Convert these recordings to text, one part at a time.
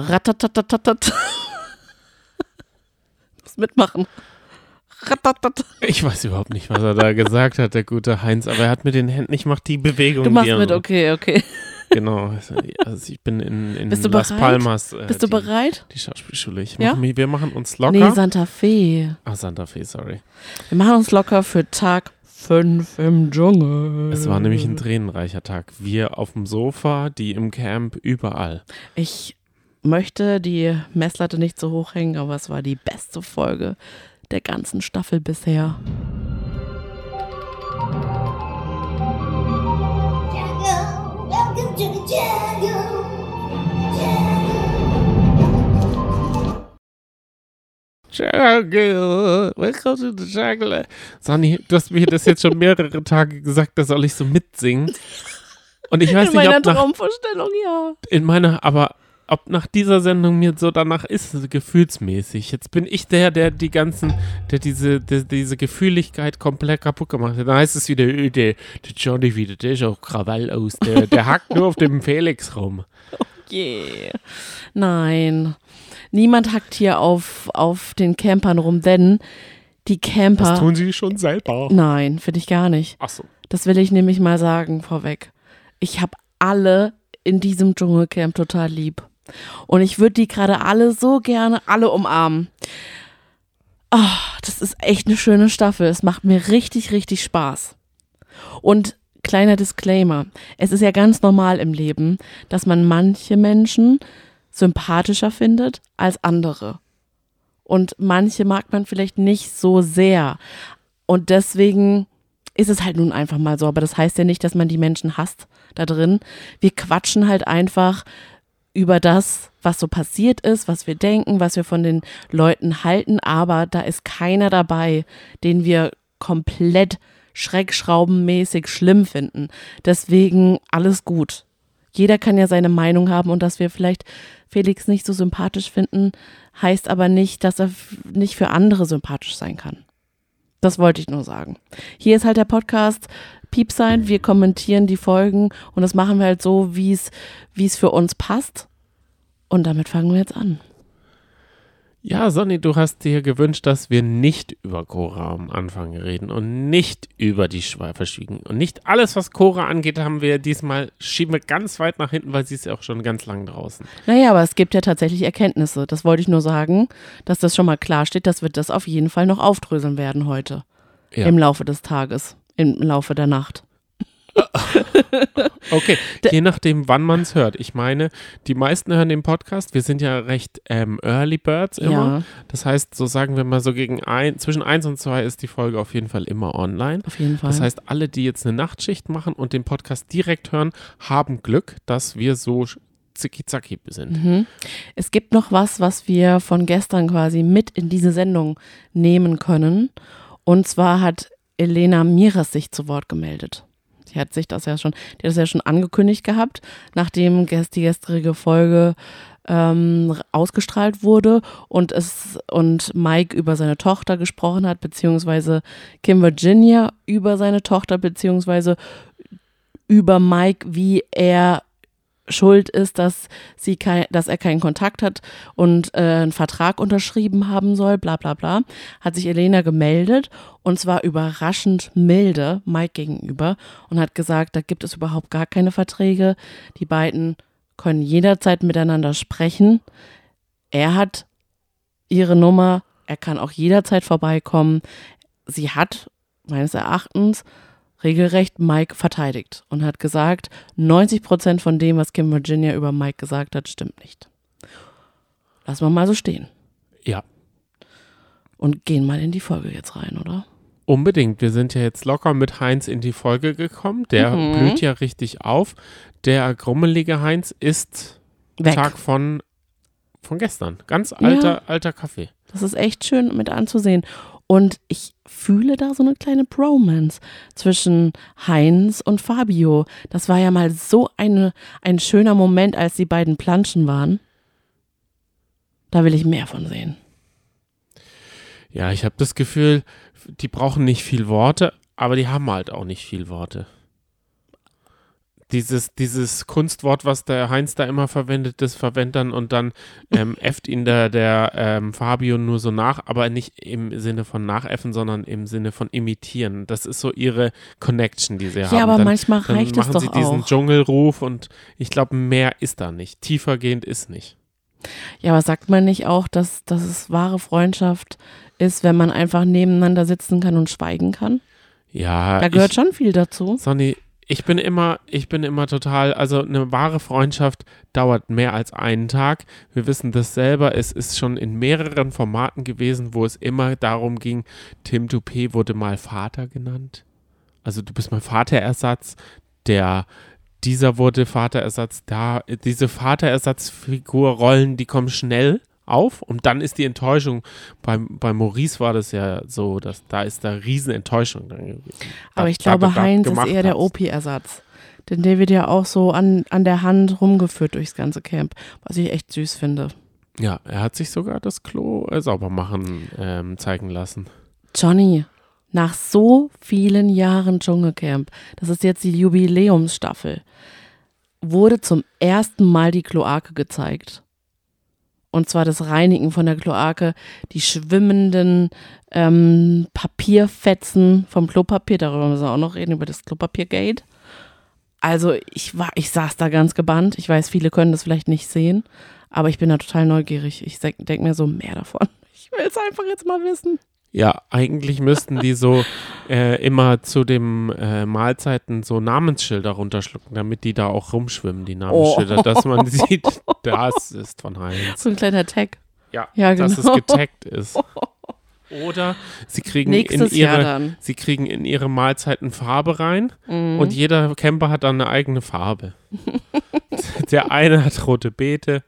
Ratatatatat. Muss mitmachen. Ratatat. Ich weiß überhaupt nicht, was er da gesagt hat, der gute Heinz, aber er hat mit den Händen, ich mache die Bewegung. Du machst mit, okay, okay. Genau. Also ich bin in, in Bist du Las bereit? Palmas. Äh, Bist du die, bereit? Die Schauspielschule. Ich Ja? mach mich, wir machen uns locker. Nee, Santa Fe. ah, Santa Fe, sorry. Wir machen uns locker für Tag 5 im Dschungel. Es war nämlich ein tränenreicher Tag. Wir auf dem Sofa, die im Camp, überall. Ich möchte die Messlatte nicht so hoch hängen, aber es war die beste Folge der ganzen Staffel bisher. Jungle, welcome to the jungle. Sonny, du hast mir das jetzt schon mehrere Tage gesagt, da soll ich so mitsingen. Und ich weiß In nicht, meiner ob nach, Traumvorstellung, ja. in meiner, aber ob nach dieser Sendung mir so danach ist, gefühlsmäßig. Jetzt bin ich der, der die ganzen, der diese, der, diese Gefühligkeit komplett kaputt gemacht hat. Dann heißt es wieder, äh, der, der Johnny wieder, der ist auch Krawall aus, der, der hackt nur auf dem Felix rum. Yeah. Nein. Niemand hackt hier auf, auf den Campern rum, denn die Camper. Das tun sie schon selber. Nein, finde ich gar nicht. Ach so. Das will ich nämlich mal sagen vorweg. Ich habe alle in diesem Dschungelcamp total lieb. Und ich würde die gerade alle so gerne alle umarmen. Ah, das ist echt eine schöne Staffel. Es macht mir richtig, richtig Spaß. Und kleiner Disclaimer. Es ist ja ganz normal im Leben, dass man manche Menschen sympathischer findet als andere. Und manche mag man vielleicht nicht so sehr. Und deswegen ist es halt nun einfach mal so. Aber das heißt ja nicht, dass man die Menschen hasst da drin. Wir quatschen halt einfach über das, was so passiert ist, was wir denken, was wir von den Leuten halten. Aber da ist keiner dabei, den wir komplett schreckschraubenmäßig schlimm finden. Deswegen alles gut. Jeder kann ja seine Meinung haben und dass wir vielleicht Felix nicht so sympathisch finden, heißt aber nicht, dass er nicht für andere sympathisch sein kann. Das wollte ich nur sagen. Hier ist halt der Podcast Piep sein. Wir kommentieren die Folgen und das machen wir halt so, wie es, wie es für uns passt. Und damit fangen wir jetzt an. Ja, Sonny, du hast dir gewünscht, dass wir nicht über Cora am Anfang reden und nicht über die Schweiferschwiegen. Und nicht alles, was Cora angeht, haben wir diesmal, schieben wir ganz weit nach hinten, weil sie ist ja auch schon ganz lang draußen. Naja, aber es gibt ja tatsächlich Erkenntnisse. Das wollte ich nur sagen, dass das schon mal klar steht, dass wir das auf jeden Fall noch aufdröseln werden heute. Ja. Im Laufe des Tages. Im Laufe der Nacht. Okay, je nachdem, wann man es hört. Ich meine, die meisten hören den Podcast. Wir sind ja recht ähm, Early Birds immer. Ja, Das heißt, so sagen wir mal so gegen ein, zwischen eins und zwei ist die Folge auf jeden Fall immer online. auf jeden Fall. Das heißt, alle, die jetzt eine Nachtschicht machen und den Podcast direkt hören, haben Glück, dass wir so zicki-zacki sind. Mhm. Es gibt noch was, was wir von gestern quasi mit in diese Sendung nehmen können. Und zwar hat Elena Miras sich zu Wort gemeldet. Sie hat sich das ja schon, die hat das ja schon angekündigt gehabt, nachdem die gestrige Folge ähm, ausgestrahlt wurde und es und Mike über seine Tochter gesprochen hat, beziehungsweise Kim Virginia über seine Tochter, beziehungsweise über Mike, wie er schuld ist, dass sie kein, dass er keinen Kontakt hat und äh, einen Vertrag unterschrieben haben soll, bla bla bla, hat sich Elena gemeldet und zwar überraschend milde Mike gegenüber und hat gesagt, da gibt es überhaupt gar keine Verträge. Die beiden können jederzeit miteinander sprechen. Er hat ihre Nummer, er kann auch jederzeit vorbeikommen. Sie hat meines Erachtens regelrecht Mike verteidigt und hat gesagt, 90 Prozent von dem, was Kim Virginia über Mike gesagt hat, stimmt nicht. Lassen wir mal so stehen Ja, und gehen mal in die Folge jetzt rein, oder? unbedingt. Wir sind ja jetzt locker mit Heinz in die Folge gekommen. Der Mhm. blüht ja richtig auf. Der grummelige Heinz ist Weg. Tag von, von gestern. Ganz alter, alter Kaffee. Das ist echt schön mit anzusehen. Und ich fühle da so eine kleine Bromance zwischen Heinz und Fabio. Das war ja mal so eine, ein schöner Moment, als die beiden planschen waren. Da will ich mehr von sehen. Ja, ich habe das Gefühl, die brauchen nicht viel Worte, aber die haben halt auch nicht viel Worte. Dieses, dieses Kunstwort, was der Heinz da immer verwendet, das verwendet dann und dann ähm, äfft ihn der, der ähm, Fabio nur so nach, aber nicht im Sinne von nachäffen, sondern im Sinne von imitieren. Das ist so ihre Connection, die sie haben. Ja, aber dann, manchmal dann reicht es machen doch sie diesen auch. Dschungelruf und ich glaube, mehr ist da nicht. Tiefergehend ist nicht. Ja, aber sagt man nicht auch, dass, dass es wahre Freundschaft ist, wenn man einfach nebeneinander sitzen kann und schweigen kann? Ja, Da gehört ich, schon viel dazu. Sonny, ich bin immer, ich bin immer total, also eine wahre Freundschaft dauert mehr als einen Tag. Wir wissen das selber. Es ist schon in mehreren Formaten gewesen, wo es immer darum ging, Tim Toupé wurde mal Vater genannt. Also du bist mein Vaterersatz. Der, dieser wurde Vaterersatz. Da, diese Vaterersatzfigurrollen, die kommen schnell auf und dann ist die Enttäuschung. Beim, bei Maurice war das ja so, dass da ist da riesen Enttäuschung drin gewesen. Aber Da- ich da glaube, das Heinz ist eher der. OP-Ersatz. Denn der wird ja auch so an, an der Hand rumgeführt durchs ganze Camp, was ich echt süß finde. Ja, er hat sich sogar das Klo äh, sauber machen ähm, zeigen lassen. Johnny, nach so vielen Jahren Dschungelcamp, das ist jetzt die Jubiläumsstaffel, wurde zum ersten Mal die Kloake gezeigt. Und zwar das Reinigen von der Kloake, die schwimmenden ähm, Papierfetzen vom Klopapier, darüber müssen wir auch noch reden, über das Klopapiergate. Also ich war, ich saß da ganz gebannt. Ich weiß, viele können das vielleicht nicht sehen, aber ich bin da total neugierig. Ich denke mir so mehr davon. Ich will es einfach jetzt mal wissen. Ja, eigentlich müssten die so äh, immer zu den äh, Mahlzeiten so Namensschilder runterschlucken, damit die da auch rumschwimmen, die Namensschilder, Oh. dass man sieht, das ist von Heinz. So ein kleiner Tag. Ja, Ja, dass es genau. getaggt ist. Oder sie kriegen, in Nächstes ihre, sie kriegen in ihre Mahlzeiten Farbe rein Mhm. und jeder Camper hat dann eine eigene Farbe. Der eine hat rote Beete.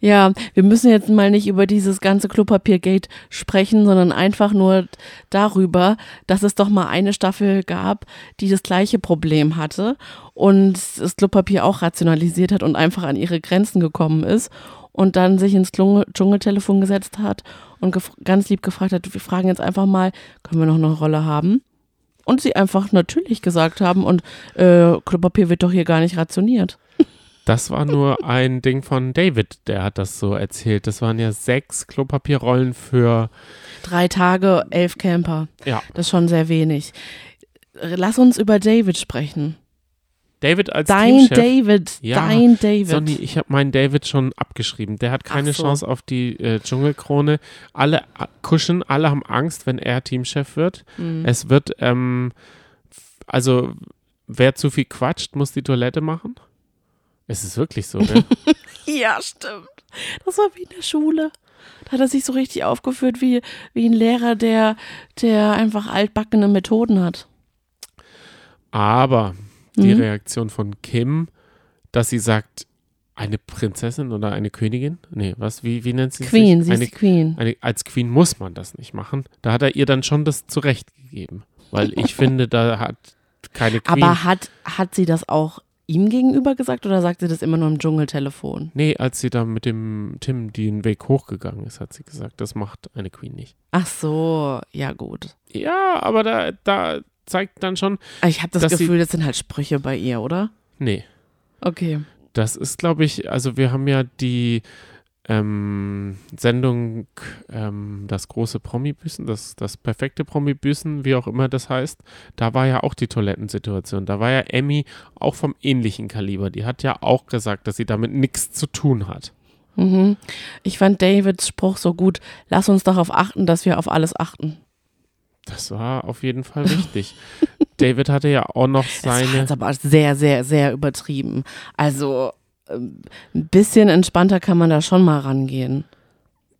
Ja, wir müssen jetzt mal nicht über dieses ganze Klopapiergate sprechen, sondern einfach nur darüber, dass es doch mal eine Staffel gab, die das gleiche Problem hatte und das Klopapier auch rationalisiert hat und einfach an ihre Grenzen gekommen ist und dann sich ins Dschungel Dschungeltelefon gesetzt hat und ganz lieb gefragt hat, wir fragen jetzt einfach mal, können wir noch eine Rolle haben? Und sie einfach natürlich gesagt haben und äh, Klopapier wird doch hier gar nicht rationiert. Das war nur ein Ding von David, der hat das so erzählt. Das waren ja sechs Klopapierrollen für, Drei Tage, elf Camper. ja, Das ist schon sehr wenig. Lass uns über David sprechen. David als Dein Teamchef. David, Ja, dein David. Sonny, ich habe meinen David schon abgeschrieben. Der hat keine so. Chance auf die äh, Dschungelkrone. Alle äh, kuschen, alle haben Angst, wenn er Teamchef wird. Mhm. Es wird, ähm, also wer zu viel quatscht, muss die Toilette machen. Es ist wirklich so, ne? Ja, stimmt. Das war wie in der Schule. Da hat er sich so richtig aufgeführt wie, wie ein Lehrer, der, der einfach altbackene Methoden hat. Aber die Mhm. Reaktion von Kim, dass sie sagt, eine Prinzessin oder eine Königin? Nee, was, wie, wie nennt sie Queen, sich? sie ist Eine, die Queen. eine, als Queen muss man das nicht machen. Da hat er ihr dann schon das zurechtgegeben. Weil ich finde, da hat keine Queen. Aber hat, hat sie das auch ihm gegenüber gesagt oder sagt sie das immer nur im Dschungeltelefon? nee, als sie da mit dem Tim den Weg hochgegangen ist, hat sie gesagt, das macht eine Queen nicht. Ach so, ja gut. Ja, aber da, da zeigt dann schon, Ich habe das Dass sie- Gefühl, das sind halt Sprüche bei ihr, oder? nee, Okay. das ist, glaube ich, also wir haben ja die ähm, Sendung ähm, Das große Promi-Büßen, das, das perfekte Promi-Büßen, wie auch immer das heißt. Da war ja auch die Toilettensituation. Da war ja Emmy auch vom ähnlichen Kaliber. Die hat ja auch gesagt, dass sie damit nichts zu tun hat. Mhm. Ich fand Davids Spruch so gut. Lass uns darauf achten, dass wir auf alles achten. Das war auf jeden Fall wichtig. David hatte ja auch noch Das war seine. jetzt aber sehr, sehr, sehr übertrieben. Also ein bisschen entspannter kann man da schon mal rangehen.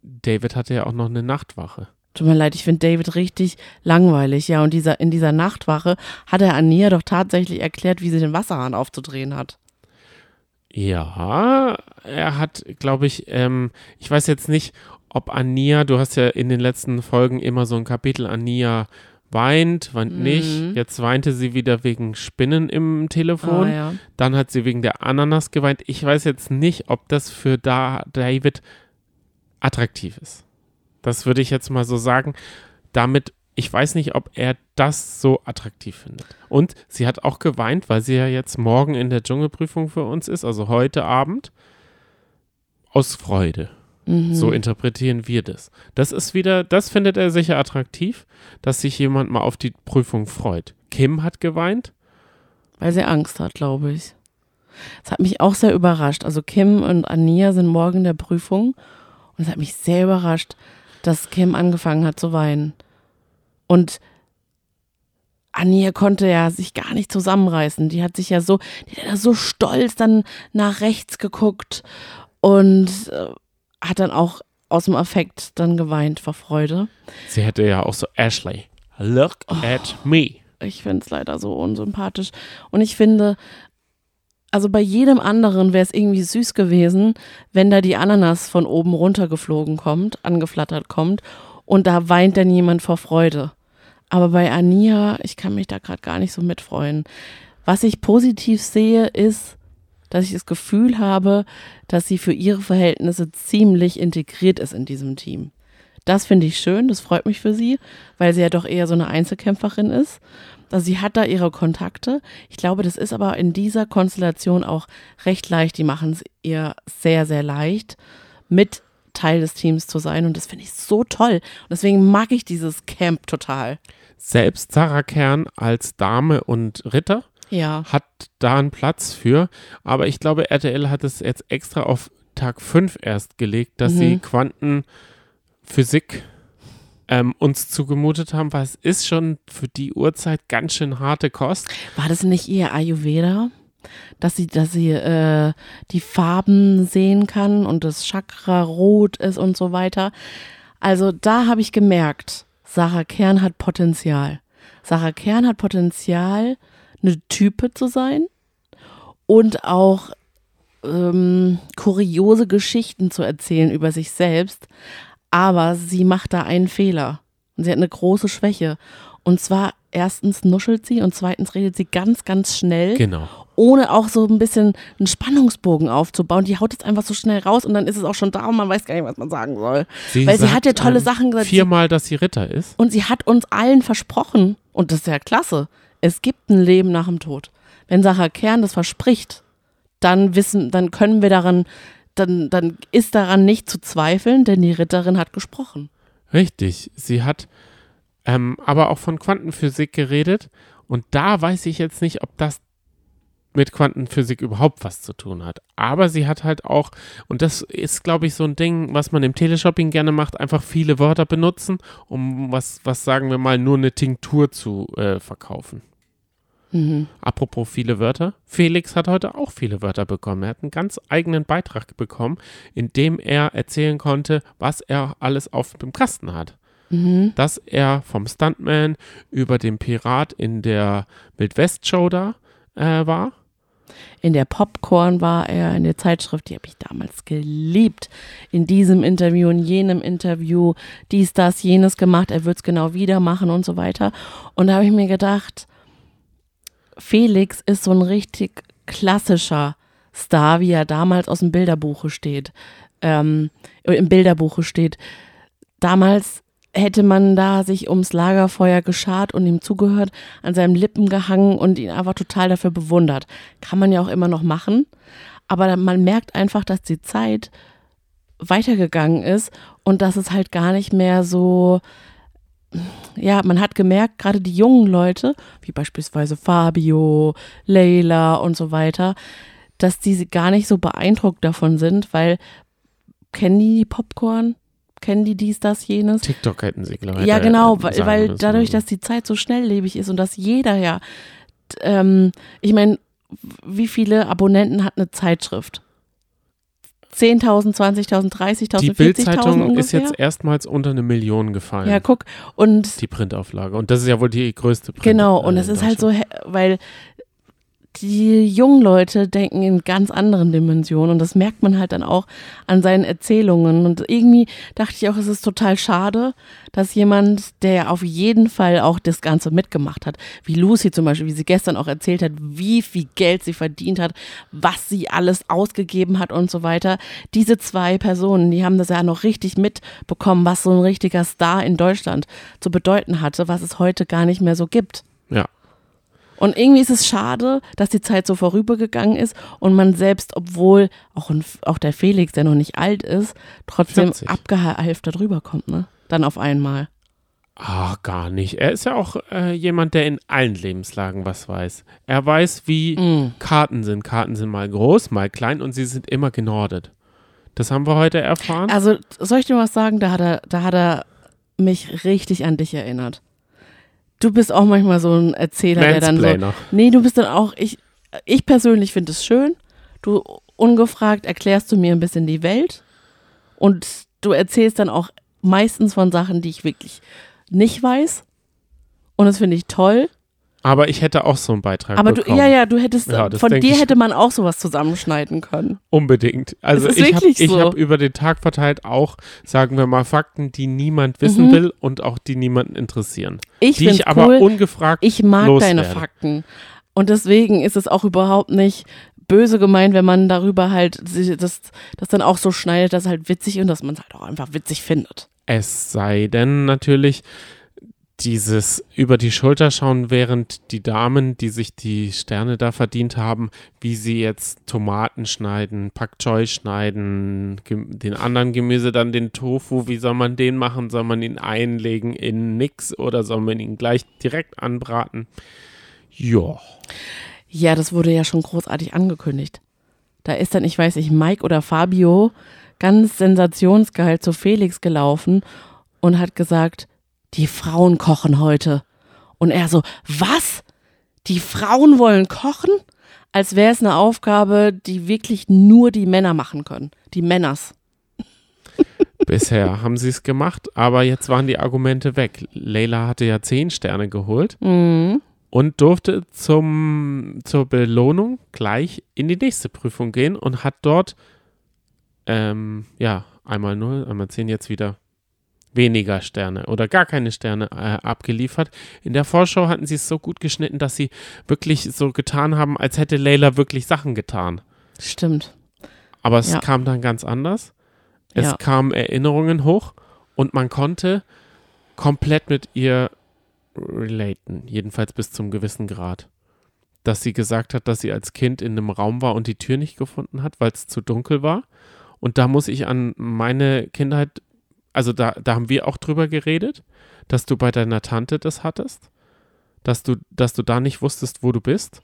David hatte ja auch noch eine Nachtwache. Tut mir leid, ich finde David richtig langweilig. Ja, und dieser, in dieser Nachtwache hat er Ania doch tatsächlich erklärt, wie sie den Wasserhahn aufzudrehen hat. Ja, er hat, glaube ich, ähm, ich weiß jetzt nicht, ob Ania, du hast ja in den letzten Folgen immer so ein Kapitel, Ania weint, weint Mhm. nicht. Jetzt weinte sie wieder wegen Spinnen im Telefon. Ah, ja. Dann hat sie wegen der Ananas geweint. Ich weiß jetzt nicht, ob das für da David attraktiv ist. Das würde ich jetzt mal so sagen. Damit ich weiß nicht, ob er das so attraktiv findet. Und sie hat auch geweint, weil sie ja jetzt morgen in der Dschungelprüfung für uns ist, also heute Abend, aus Freude. Mhm. So interpretieren wir das. Das ist wieder, das findet er sicher attraktiv, dass sich jemand mal auf die Prüfung freut. Kim hat geweint. Weil sie Angst hat, glaube ich. Das hat mich auch sehr überrascht. Also Kim und Ania sind morgen in der Prüfung und es hat mich sehr überrascht, dass Kim angefangen hat zu weinen. Und Ania konnte ja sich gar nicht zusammenreißen. Die hat sich ja so, die hat ja so stolz dann nach rechts geguckt und äh, hat dann auch aus dem Affekt dann geweint vor Freude. Sie hätte ja auch so, Ashley, look at me. Ich finde es leider so unsympathisch. Und ich finde, also bei jedem anderen wäre es irgendwie süß gewesen, wenn da die Ananas von oben runtergeflogen kommt, angeflattert kommt und da weint dann jemand vor Freude. Aber bei Ania, ich kann mich da gerade gar nicht so mitfreuen. Was ich positiv sehe, ist, dass ich das Gefühl habe, dass sie für ihre Verhältnisse ziemlich integriert ist in diesem Team. Das finde ich schön, das freut mich für sie, weil sie ja doch eher so eine Einzelkämpferin ist. Also sie hat da ihre Kontakte. Ich glaube, das ist aber in dieser Konstellation auch recht leicht. Die machen es ihr sehr, sehr leicht, mit Teil des Teams zu sein. Und das finde ich so toll. Und deswegen mag ich dieses Camp total. Selbst Sarah Kern als Dame und Ritter Ja. hat da einen Platz für. Aber ich glaube, RTL hat es jetzt extra auf Tag 5 erst gelegt, dass Mhm. sie Quantenphysik ähm, uns zugemutet haben, weil es ist schon für die Uhrzeit ganz schön harte Kost. War das nicht ihr Ayurveda? Dass sie, dass sie äh, die Farben sehen kann und das Chakra rot ist und so weiter. Also da habe ich gemerkt, Sarah Kern hat Potenzial. Sarah Kern hat Potenzial, eine Type zu sein und auch ähm, kuriose Geschichten zu erzählen über sich selbst. Aber sie macht da einen Fehler. Und sie hat eine große Schwäche. Und zwar erstens nuschelt sie und zweitens redet sie ganz, ganz schnell, Genau. ohne auch so ein bisschen einen Spannungsbogen aufzubauen. Die haut jetzt einfach so schnell raus und dann ist es auch schon da und man weiß gar nicht, was man sagen soll. Weil sie hat ja tolle ähm, Sachen gesagt. Sie, Viermal, dass sie Ritter ist. und sie hat uns allen versprochen, und das ist ja klasse, es gibt ein Leben nach dem Tod. Wenn Sarah Kern das verspricht, dann wissen, dann können wir daran, dann, dann ist daran nicht zu zweifeln, denn die Ritterin hat gesprochen. Richtig. Sie hat ähm, aber auch von Quantenphysik geredet. Und da weiß ich jetzt nicht, ob das mit Quantenphysik überhaupt was zu tun hat. Aber sie hat halt auch, und das ist, glaube ich, so ein Ding, was man im Teleshopping gerne macht, einfach viele Wörter benutzen, um was, was sagen wir mal, nur eine Tinktur zu äh, verkaufen. Mhm. Apropos viele Wörter. Felix hat heute auch viele Wörter bekommen. Er hat einen ganz eigenen Beitrag bekommen, in dem er erzählen konnte, was er alles auf dem Kasten hat. Mhm. Dass er vom Stuntman über den Pirat in der Wildwest-Show da äh, war. In der Popcorn war er, in der Zeitschrift, die habe ich damals geliebt. In diesem Interview, in jenem Interview, dies, das, jenes gemacht, er wird es genau wieder machen und so weiter. Und da habe ich mir gedacht, Felix ist so ein richtig klassischer Star, wie er damals aus dem Bilderbuche steht. Ähm, Im Bilderbuche steht. Damals hätte man da sich ums Lagerfeuer geschart und ihm zugehört, an seinen Lippen gehangen und ihn einfach total dafür bewundert. Kann man ja auch immer noch machen. Aber man merkt einfach, dass die Zeit weitergegangen ist und dass es halt gar nicht mehr so, ja, man hat gemerkt, gerade die jungen Leute, wie beispielsweise Fabio, Leila und so weiter, dass die gar nicht so beeindruckt davon sind, weil kennen die die Popcorn? Kennen die dies, das, jenes? TikTok hätten sie, glaube ich. Ja, genau, weil, weil dadurch, dass die Zeit so schnelllebig ist und dass jeder ja, ähm, ich meine, wie viele Abonnenten hat eine Zeitschrift? 10.000, 20.000, 30.000, Die 40.000 Bildzeitung ist jetzt erstmals unter eine Million gefallen. Ja, guck, und die Printauflage. Und das ist ja wohl die größte Print. Genau, und äh, es in ist halt so, weil die jungen Leute denken in ganz anderen Dimensionen und das merkt man halt dann auch an seinen Erzählungen. Und irgendwie dachte ich auch, es ist total schade, dass jemand, der auf jeden Fall auch das Ganze mitgemacht hat, wie Lucy zum Beispiel, wie sie gestern auch erzählt hat, wie viel Geld sie verdient hat, was sie alles ausgegeben hat und so weiter. Diese zwei Personen, die haben das ja noch richtig mitbekommen, was so ein richtiger Star in Deutschland zu bedeuten hatte, was es heute gar nicht mehr so gibt. Und irgendwie ist es schade, dass die Zeit so vorübergegangen ist und man selbst, obwohl auch, ein, auch der Felix, der noch nicht alt ist, trotzdem 40. abgehalft darüber kommt, ne? Dann auf einmal. Ah, gar nicht. Er ist ja auch äh, jemand, der in allen Lebenslagen was weiß. Er weiß, wie Mm. Karten sind. Karten sind mal groß, mal klein und sie sind immer genordet. Das haben wir heute erfahren. Also, soll ich dir was sagen? Da hat er, da hat er mich richtig an dich erinnert. Du bist auch manchmal so ein Erzähler, der dann so. Nee, du bist dann auch, ich, ich persönlich finde es schön. Du ungefragt erklärst du mir ein bisschen die Welt und du erzählst dann auch meistens von Sachen, die ich wirklich nicht weiß. Und das finde ich toll. Aber ich hätte auch so einen Beitrag Aber du, bekommen. ja, ja, du hättest, Ja, von dir hätte man auch sowas zusammenschneiden können. Unbedingt. Also ist ich habe so. hab über den Tag verteilt auch, sagen wir mal, Fakten, die niemand wissen Mhm. will und auch die niemanden interessieren. Ich die ich aber cool. ungefragt Ich mag loswerde. deine Fakten. Und deswegen ist es auch überhaupt nicht böse gemeint, wenn man darüber halt das, das dann auch so schneidet, dass es halt witzig und dass man es halt auch einfach witzig findet. Es sei denn natürlich dieses über die Schulter schauen, während die Damen, die sich die Sterne da verdient haben, wie sie jetzt Tomaten schneiden, Pak Choi schneiden, den anderen Gemüse, dann den Tofu, wie soll man den machen? Soll man ihn einlegen in nix oder soll man ihn gleich direkt anbraten? Ja. Ja, das wurde ja schon großartig angekündigt. Da ist dann, ich weiß nicht, Mike oder Fabio ganz sensationsgeil zu Felix gelaufen und hat gesagt, die Frauen kochen heute. Und er so, was? Die Frauen wollen kochen? Als wäre es eine Aufgabe, die wirklich nur die Männer machen können. Die Männers. Bisher haben sie es gemacht, aber jetzt waren die Argumente weg. Leila hatte ja zehn Sterne geholt Mhm. und durfte zum, zur Belohnung gleich in die nächste Prüfung gehen und hat dort, ähm, ja, einmal null, einmal zehn, jetzt wieder weniger Sterne oder gar keine Sterne äh, abgeliefert. In der Vorschau hatten sie es so gut geschnitten, dass sie wirklich so getan haben, als hätte Leila wirklich Sachen getan. Stimmt. Aber es Ja. kam dann ganz anders. Es Ja. kamen Erinnerungen hoch und man konnte komplett mit ihr relaten, jedenfalls bis zum gewissen Grad. Dass sie gesagt hat, dass sie als Kind in einem Raum war und die Tür nicht gefunden hat, weil es zu dunkel war. Und da muss ich an meine Kindheit, also da, da haben wir auch drüber geredet, dass du bei deiner Tante das hattest, dass du, dass du da nicht wusstest, wo du bist.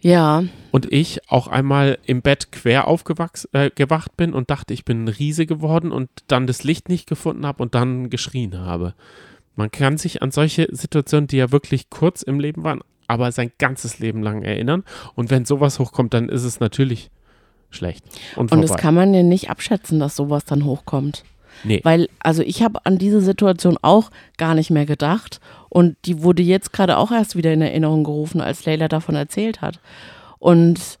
Ja, Und ich auch einmal im Bett quer aufgewacht äh, gewacht bin und dachte, ich bin ein Riese geworden und dann das Licht nicht gefunden habe und dann geschrien habe. Man kann sich an solche Situationen, die ja wirklich kurz im Leben waren, aber sein ganzes Leben lang erinnern. Und wenn sowas hochkommt, dann ist es natürlich schlecht. Und, und das kann man ja nicht abschätzen, dass sowas dann hochkommt. Nee. Weil, also ich habe an diese Situation auch gar nicht mehr gedacht. Und die wurde jetzt gerade auch erst wieder in Erinnerung gerufen, als Leila davon erzählt hat. Und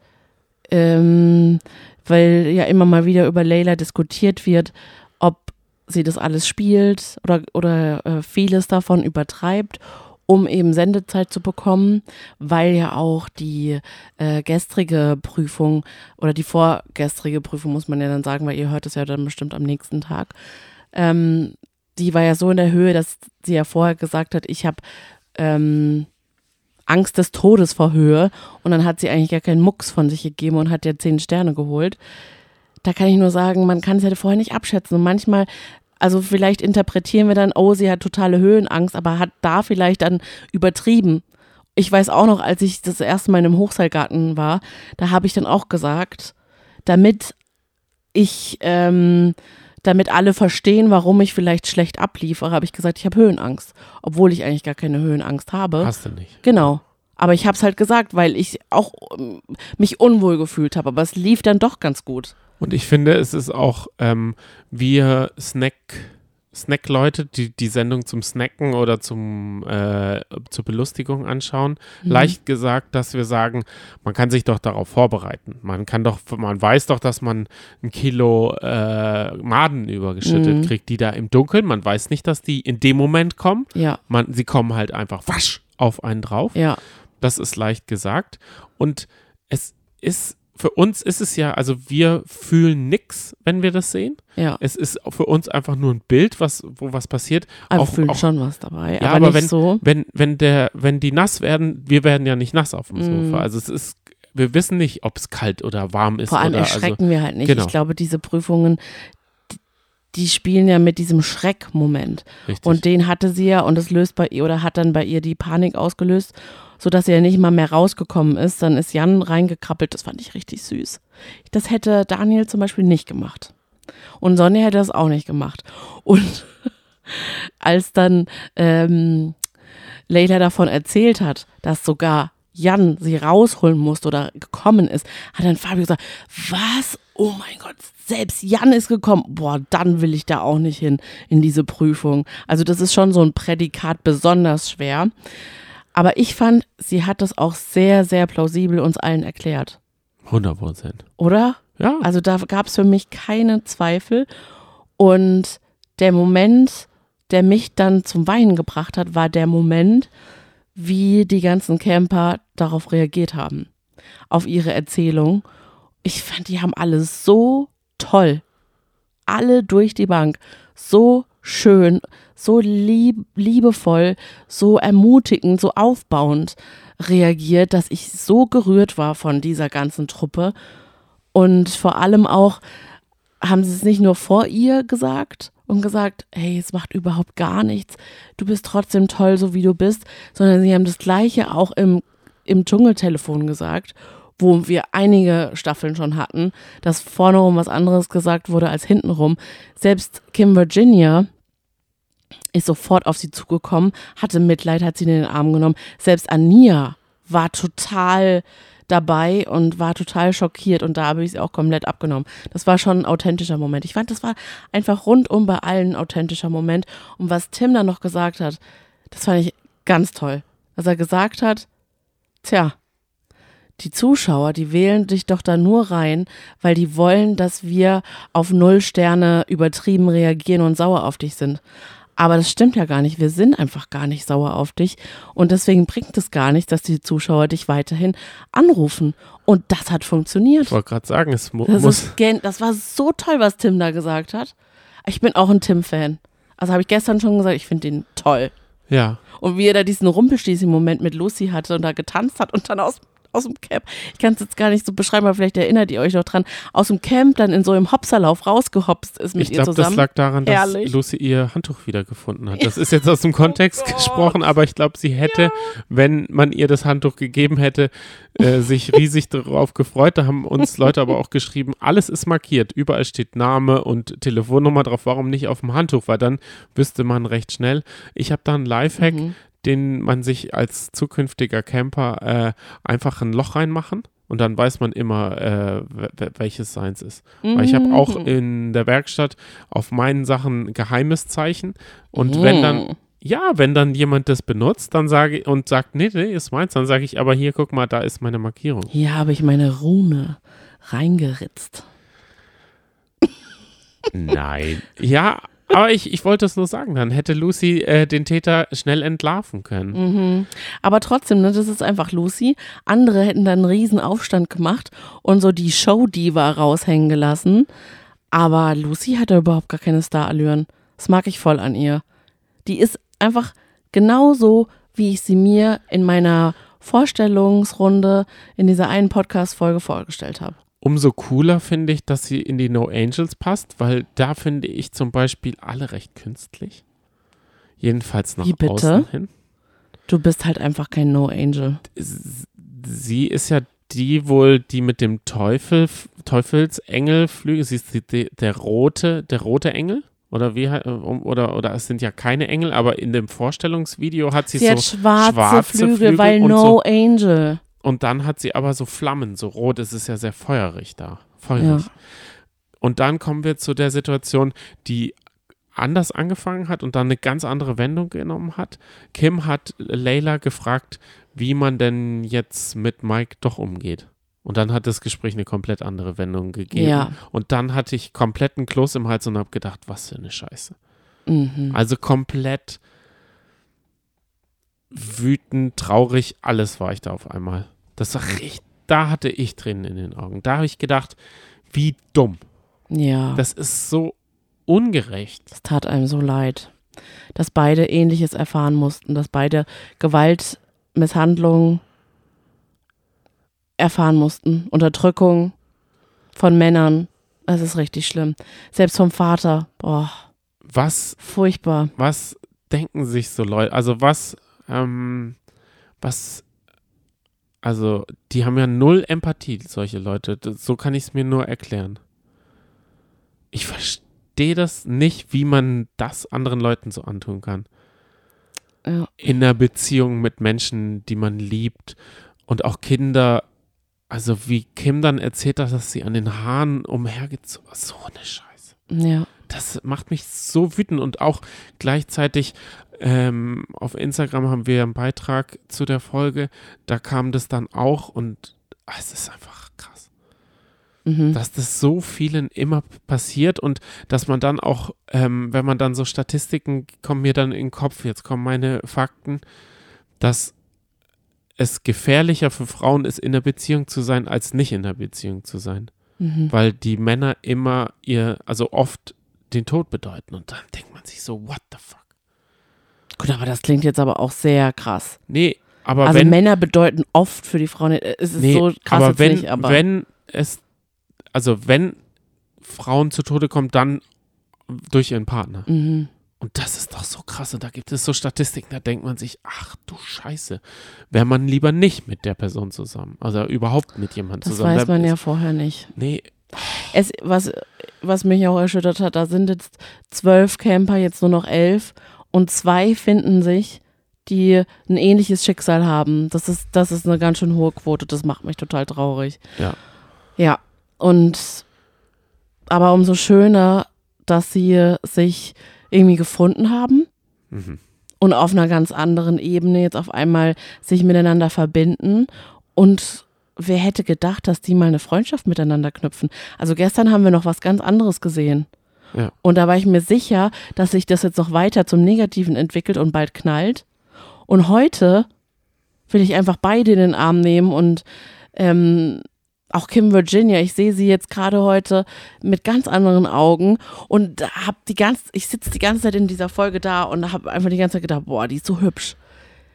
ähm, weil ja immer mal wieder über Leila diskutiert wird, ob sie das alles spielt oder, oder äh, vieles davon übertreibt, um eben Sendezeit zu bekommen, weil ja auch die äh, gestrige Prüfung oder die vorgestrige Prüfung, muss man ja dann sagen, weil ihr hört es ja dann bestimmt am nächsten Tag, ähm, die war ja so in der Höhe, dass sie ja vorher gesagt hat, ich habe ähm, Angst des Todes vor Höhe und dann hat sie eigentlich gar keinen Mucks von sich gegeben und hat ja zehn Sterne geholt. Da kann ich nur sagen, man kann es ja vorher nicht abschätzen und manchmal also vielleicht interpretieren wir dann, oh, sie hat totale Höhenangst, aber hat da vielleicht dann übertrieben. Ich weiß auch noch, als ich das erste Mal in einem Hochseilgarten war, da habe ich dann auch gesagt, damit ich, ähm, damit alle verstehen, warum ich vielleicht schlecht abliefere, habe ich gesagt, ich habe Höhenangst, obwohl ich eigentlich gar keine Höhenangst habe. Hast du nicht. Genau. Aber ich habe es halt gesagt, weil ich auch ähm, mich unwohl gefühlt habe. Aber es lief dann doch ganz gut. Und ich finde, es ist auch, ähm, wir Snack, Snack-Leute, die die Sendung zum Snacken oder zum, äh, zur Belustigung anschauen, Mhm. leicht gesagt, dass wir sagen, man kann sich doch darauf vorbereiten. Man kann doch, man weiß doch, dass man ein Kilo äh, Maden übergeschüttet Mhm. kriegt, die da im Dunkeln, man weiß nicht, dass die in dem Moment kommen. Ja, Man, sie kommen halt einfach wasch auf einen drauf. ja. Das ist leicht gesagt. Und es ist, für uns ist es ja, also wir fühlen nix, wenn wir das sehen. Ja, Es ist für uns einfach nur ein Bild, was, wo was passiert. aber auch, wir fühlen auch, schon was dabei. Ja, aber, aber nicht wenn, so. wenn, wenn der, wenn die nass werden, wir werden ja nicht nass auf dem Mhm. Sofa. Also es ist, wir wissen nicht, ob es kalt oder warm ist. Vor allem oder, also, erschrecken wir halt nicht. genau. Ich glaube, diese Prüfungen, die, spielen ja mit diesem Schreckmoment. richtig. Und den hatte sie ja und es löst bei ihr oder hat dann bei ihr die Panik ausgelöst, sodass sie ja nicht mal mehr rausgekommen ist. Dann ist Jan reingekrabbelt. Das fand ich richtig süß. Das hätte Daniel zum Beispiel nicht gemacht. Und Sonja hätte das auch nicht gemacht. Und als dann ähm, Leila davon erzählt hat, dass sogar Jan sie rausholen musste oder gekommen ist, hat dann Fabio gesagt, was? Oh mein Gott, selbst Jan ist gekommen. Boah, dann will ich da auch nicht hin in diese Prüfung. Also das ist schon so ein Prädikat besonders schwer. Aber ich fand, sie hat das auch sehr, sehr plausibel uns allen erklärt. 100 Prozent. Oder? Ja. Also da gab es für mich keine Zweifel. Und der Moment, der mich dann zum Weinen gebracht hat, war der Moment, wie die ganzen Camper darauf reagiert haben. Auf ihre Erzählung. Ich fand, die haben alle so toll. Alle durch die Bank. So schön, so lieb, liebevoll, so ermutigend, so aufbauend reagiert, dass ich so gerührt war von dieser ganzen Truppe. Und vor allem auch haben sie es nicht nur vor ihr gesagt und gesagt, hey, es macht überhaupt gar nichts, du bist trotzdem toll, so wie du bist, sondern sie haben das gleiche auch im, im Dschungeltelefon gesagt, wo wir einige Staffeln schon hatten, dass vorne rum was anderes gesagt wurde als hintenrum. Selbst Kim Virginia ist sofort auf sie zugekommen, hatte Mitleid, hat sie in den Arm genommen. Selbst Ania war total dabei und war total schockiert und da habe ich sie auch komplett abgenommen. Das war schon ein authentischer Moment. Ich fand, das war einfach rundum bei allen ein authentischer Moment. Und was Tim dann noch gesagt hat, das fand ich ganz toll. Dass er gesagt hat, tja, die Zuschauer, die wählen dich doch da nur rein, weil die wollen, dass wir auf Null Sterne übertrieben reagieren und sauer auf dich sind. Aber das stimmt ja gar nicht. Wir sind einfach gar nicht sauer auf dich. Und deswegen bringt es gar nichts, dass die Zuschauer dich weiterhin anrufen. Und das hat funktioniert. Ich wollte gerade sagen, es mu Das, muss. das war so toll, was Tim da gesagt hat. Ich bin auch ein Tim-Fan. Also habe ich gestern schon gesagt, ich finde den toll. Ja. Und wie er da diesen Rumpelstilzchen-Moment mit Lucy hatte und da getanzt hat und dann aus, aus dem Camp, ich kann es jetzt gar nicht so beschreiben, aber vielleicht erinnert ihr euch noch dran, aus dem Camp dann in so einem Hopserlauf rausgehopst ist mit Ich ihr glaube, zusammen. das lag daran, dass Herrlich. Lucy ihr Handtuch wiedergefunden hat. Das ist jetzt aus dem Kontext gesprochen, aber ich glaube, sie hätte, wenn man ihr das Handtuch gegeben hätte, äh, sich riesig darauf gefreut. Da haben uns Leute aber auch geschrieben, alles ist markiert. Überall steht Name und Telefonnummer drauf. Warum nicht auf dem Handtuch? Weil dann wüsste man recht schnell. Ich habe da einen Lifehack, Mhm. Den man sich als zukünftiger Camper äh, einfach ein Loch reinmachen. Und dann weiß man immer, äh, we- we- welches seins ist. Weil ich habe auch Mhm. in der Werkstatt auf meinen Sachen geheimes Zeichen. Und wenn dann, Mhm. ja, wenn dann jemand das benutzt, dann sage ich und sagt, nee, nee, ist meins, dann sage ich, aber hier, guck mal, da ist meine Markierung. Hier habe ich meine Rune reingeritzt. Nein. ja, aber ich, ich wollte es nur sagen, dann hätte Lucy äh, den Täter schnell entlarven können. Mhm. Aber trotzdem, ne, das ist einfach Lucy. Andere hätten dann einen riesen Aufstand gemacht und so die Show-Diva raushängen gelassen. Aber Lucy hat ja überhaupt gar keine Starallüren. Das mag ich voll an ihr. Die ist einfach genauso, wie ich sie mir in meiner Vorstellungsrunde in dieser einen Podcast-Folge vorgestellt habe. Umso cooler finde ich, dass sie in die No Angels passt, weil da finde ich zum Beispiel alle recht künstlich. Jedenfalls nach Wie bitte? außen hin. Du bist halt einfach kein No-Angel. sie ist ja die wohl, die mit dem Teufel, Teufelsengel flüge. Sie ist die, der rote, der rote Engel. Oder wie, oder, oder es sind ja keine Engel, aber in dem Vorstellungsvideo hat sie, Sie so hat schwarze, schwarze Flügel, Flügel weil No so- Angel. Und dann hat sie aber so Flammen, so rot. Es ist ja sehr feurig da. Feurig. Ja. Und dann kommen wir zu der Situation, die anders angefangen hat und dann eine ganz andere Wendung genommen hat. Kim hat Layla gefragt, wie man denn jetzt mit Mike doch umgeht. Und dann hat das Gespräch eine komplett andere Wendung gegeben. Ja. Und dann hatte ich kompletten Kloß im Hals und habe gedacht, was für eine Scheiße. Mhm. Also komplett wütend, traurig, alles war ich da auf einmal. Das war richtig, da hatte ich Tränen in den Augen. Da habe ich gedacht, wie dumm. Ja. Das ist so ungerecht. Es tat einem so leid, dass beide Ähnliches erfahren mussten, dass beide Gewalt, Misshandlung erfahren mussten, Unterdrückung von Männern. Es ist richtig schlimm. Selbst vom Vater. Boah, Was, furchtbar. was denken sich so Leute, also was, ähm, was, also die haben ja null Empathie, solche Leute. Das, so kann ich es mir nur erklären. Ich verstehe das nicht, wie man das anderen Leuten so antun kann. Ja. in einer Beziehung mit Menschen, die man liebt und auch Kinder, also wie Kim dann erzählt hat, dass sie an den Haaren umhergezogen so eine Scheiße. Ja. Das macht mich so wütend und auch gleichzeitig ähm, auf Instagram haben wir einen Beitrag zu der Folge, da kam das dann auch und ah, es ist einfach krass Mhm. dass das so vielen immer passiert und dass man dann auch, ähm, wenn man dann so Statistiken kommen mir dann in den Kopf, jetzt kommen meine Fakten, dass es gefährlicher für Frauen ist, in der Beziehung zu sein, als nicht in der Beziehung zu sein. Mhm. Weil die Männer immer ihr, also oft den Tod bedeuten und dann denkt man sich so, what the fuck? Gut, aber das klingt jetzt aber auch sehr krass. Nee, aber also wenn, Männer bedeuten oft für die Frauen, äh, es ist nee, so krass aber wenn, nicht, aber wenn es, also wenn Frauen zu Tode kommen, dann durch ihren Partner. mhm. Und das ist doch so krass. Und da gibt es so Statistiken, da denkt man sich, ach du Scheiße, wäre man lieber nicht mit der Person zusammen. Also überhaupt mit jemandem das zusammen. weiß Da man ja vorher nicht. Nee, Es, was, was mich auch erschüttert hat, da sind jetzt zwölf Camper, jetzt nur noch elf und zwei finden sich, die ein ähnliches Schicksal haben. Das ist, das ist eine ganz schön hohe Quote, das macht mich total traurig. Ja. Ja, und aber umso schöner, dass sie sich irgendwie gefunden haben mhm. und auf einer ganz anderen Ebene jetzt auf einmal sich miteinander verbinden. Und wer hätte gedacht, dass die mal eine Freundschaft miteinander knüpfen? Also gestern haben wir noch was ganz anderes gesehen. Und da war ich mir sicher, dass sich das jetzt noch weiter zum Negativen entwickelt und bald knallt. Und heute will ich einfach beide in den Arm nehmen und ähm, auch Kim Virginia, ich sehe sie jetzt gerade heute mit ganz anderen Augen und hab die ganz, ich sitze die ganze Zeit in dieser Folge da und habe einfach die ganze Zeit gedacht, boah, die ist so hübsch.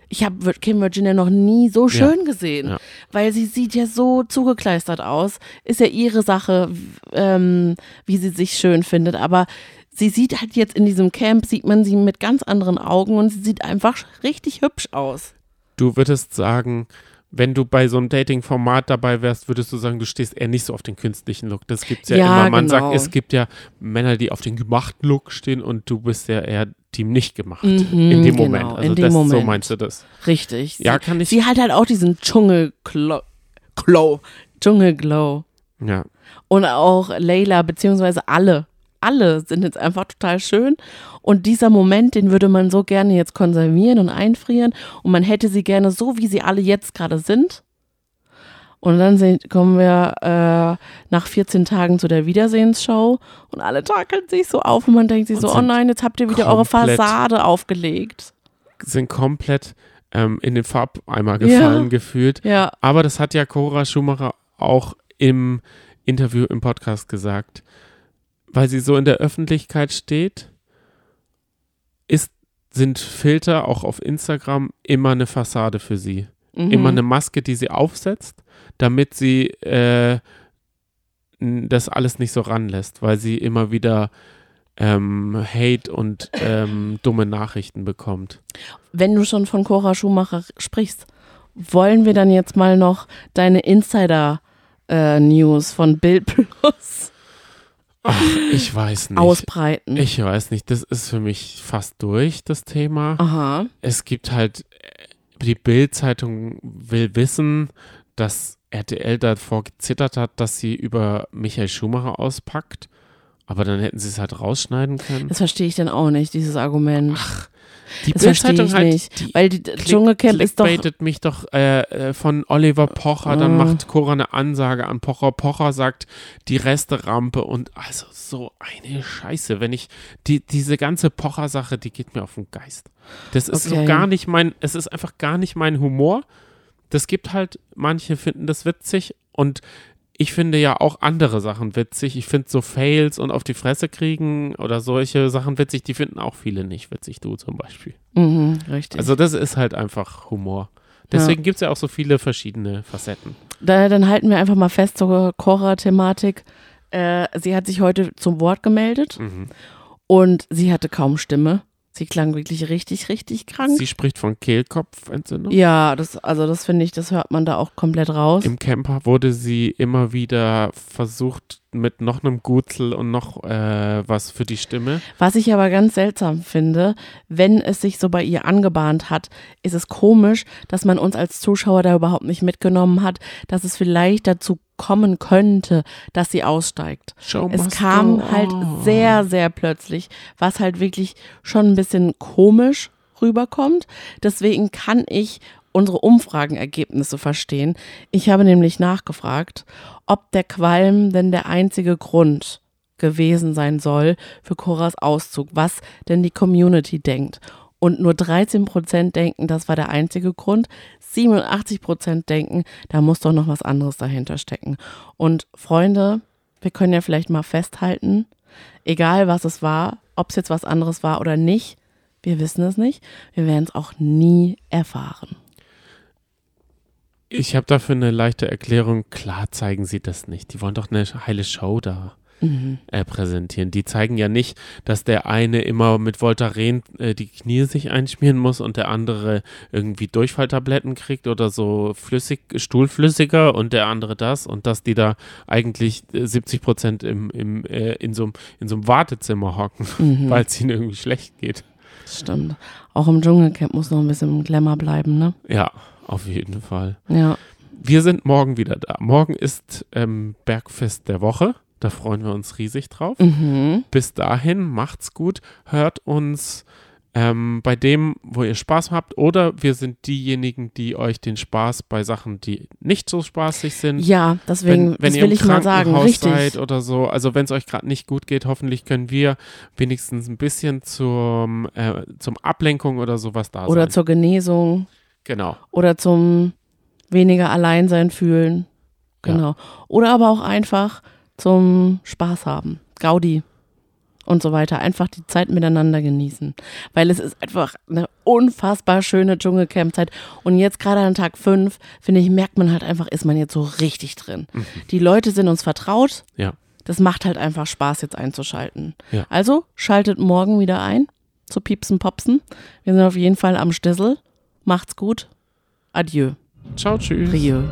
Ich habe Kim Virginia noch nie so Ja. schön gesehen, Ja. weil sie sieht ja so zugekleistert aus. Ist ja ihre Sache, ähm, wie sie sich schön findet, aber sie sieht halt jetzt in diesem Camp, sieht man sie mit ganz anderen Augen und sie sieht einfach richtig hübsch aus. Du würdest sagen, wenn du bei so einem Dating-Format dabei wärst, würdest du sagen, du stehst eher nicht so auf den künstlichen Look. Das gibt's ja, Ja, immer. Man genau. sagt, es gibt ja Männer, die auf den gemachten Look stehen und du bist ja eher Team nicht gemacht. Mhm, in dem genau, Moment. Also in dem das, so Moment. meinst du das. Richtig. Ja, sie, kann ich. sie hat halt auch diesen Dschungelglow. Glow, Dschungelglow. ja. Und auch Layla, beziehungsweise alle. Alle sind jetzt einfach total schön. Und dieser Moment, den würde man so gerne jetzt konservieren und einfrieren. Und man hätte sie gerne so, wie sie alle jetzt gerade sind. Und dann sind, kommen wir äh, nach 14 Tagen zu der Wiedersehensshow und alle takeln sich so auf und man denkt sich Und so, oh nein, jetzt habt ihr wieder eure Fassade aufgelegt. sind komplett ähm, in den Farbeimer gefallen Ja. gefühlt. Ja, Aber das hat ja Cora Schumacher auch im Interview im Podcast gesagt. Weil sie so in der Öffentlichkeit steht, ist, sind Filter auch auf Instagram immer eine Fassade für sie. mhm. Immer eine Maske, die sie aufsetzt, damit sie äh, das alles nicht so ranlässt, weil sie immer wieder ähm, Hate und ähm, dumme Nachrichten bekommt. Wenn du schon von Cora Schumacher sprichst, wollen wir dann jetzt mal noch deine Insider-News von Bild Plus Ach, ich weiß nicht. ausbreiten? Ich weiß nicht, das ist für mich fast durch, das Thema. Aha. Es gibt halt, äh, die Bild-Zeitung will wissen, dass RTL davor gezittert hat, dass sie über Michael Schumacher auspackt. Aber dann hätten sie es halt rausschneiden können. Das verstehe ich dann auch nicht, dieses Argument. Die das verstehe ich halt, nicht. die weil die klick- Dschungelcamp ist doch. mich doch äh, äh, von Oliver Pocher, dann Mm. macht Cora eine Ansage an Pocher. Pocher sagt die Resterampe und also so eine Scheiße. Wenn ich, die, diese ganze Pocher-Sache, die geht mir auf den Geist. Das ist so Okay. gar nicht mein, es ist einfach gar nicht mein Humor. Das gibt halt, manche finden das witzig und ich finde ja auch andere Sachen witzig. Ich finde so Fails und auf die Fresse kriegen oder solche Sachen witzig, die finden auch viele nicht witzig, du zum Beispiel. Mhm, richtig. Also das ist halt einfach Humor. Deswegen gibt es ja auch so viele verschiedene Facetten. Da, dann halten wir einfach mal fest zur Cora-Thematik. Äh, sie hat sich heute zum Wort gemeldet Mhm. und sie hatte kaum Stimme. Sie klang wirklich richtig, richtig krank. Sie spricht von Kehlkopfentzündung. ja, das, also das finde ich, das hört man da auch komplett raus. Im Camper wurde sie immer wieder versucht mit noch einem Gutzel und noch äh, was für die Stimme. Was ich aber ganz seltsam finde, wenn es sich so bei ihr angebahnt hat, ist es komisch, dass man uns als Zuschauer da überhaupt nicht mitgenommen hat, dass es vielleicht dazu kommen könnte, dass sie aussteigt. Show Es kam halt sehr, sehr plötzlich, was halt wirklich schon ein bisschen komisch rüberkommt. Deswegen kann ich unsere Umfragenergebnisse verstehen. Ich habe nämlich nachgefragt, ob der Qualm denn der einzige Grund gewesen sein soll für Coras Auszug, was denn die Community denkt. Und nur 13 Prozent denken, das war der einzige Grund. 87 Prozent denken, da muss doch noch was anderes dahinter stecken. Und Freunde, wir können ja vielleicht mal festhalten, egal was es war, ob es jetzt was anderes war oder nicht, wir wissen es nicht. Wir werden es auch nie erfahren. Ich habe dafür eine leichte Erklärung. Klar zeigen sie das nicht. Die wollen doch eine heile Show da äh, präsentieren. Die zeigen ja nicht, dass der eine immer mit Voltaren äh, die Knie sich einschmieren muss und der andere irgendwie Durchfalltabletten kriegt oder so flüssig, stuhlflüssiger und der andere das und dass die da eigentlich äh, 70 Prozent im, im, äh, in so einem Wartezimmer hocken, Mhm. weil es ihnen irgendwie schlecht geht. Stimmt. Auch im Dschungelcamp muss noch ein bisschen im Glamour bleiben, ne? Ja, auf jeden Fall. Ja. Wir sind morgen wieder da. Morgen ist ähm, Bergfest der Woche. Da freuen wir uns riesig drauf. Mhm. Bis dahin, macht's gut. Hört uns ähm, bei dem, wo ihr Spaß habt. Oder wir sind diejenigen, die euch den Spaß bei Sachen, die nicht so spaßig sind. Ja, deswegen, wenn, wenn das ihr will ich mal sagen. Richtig. seid oder so, also wenn es euch gerade nicht gut geht, hoffentlich können wir wenigstens ein bisschen zum, äh, zum Ablenkung oder sowas da Oder sein. zur Genesung genau. oder zum weniger Alleinsein fühlen. Ja. Genau. Oder aber auch einfach zum Spaß haben. Gaudi und so weiter. Einfach die Zeit miteinander genießen. Weil es ist einfach eine unfassbar schöne Dschungelcamp-Zeit. Und jetzt gerade an Tag 5, finde ich, merkt man halt einfach, ist man jetzt so richtig drin. Die Leute sind uns vertraut. Mhm. Ja. Das macht halt einfach Spaß, jetzt einzuschalten. Ja. Also schaltet morgen wieder ein zu Piepsen Popsen. Wir sind auf jeden Fall am Stissel. Macht's gut. Adieu. Ciao, tschüss. Rieu.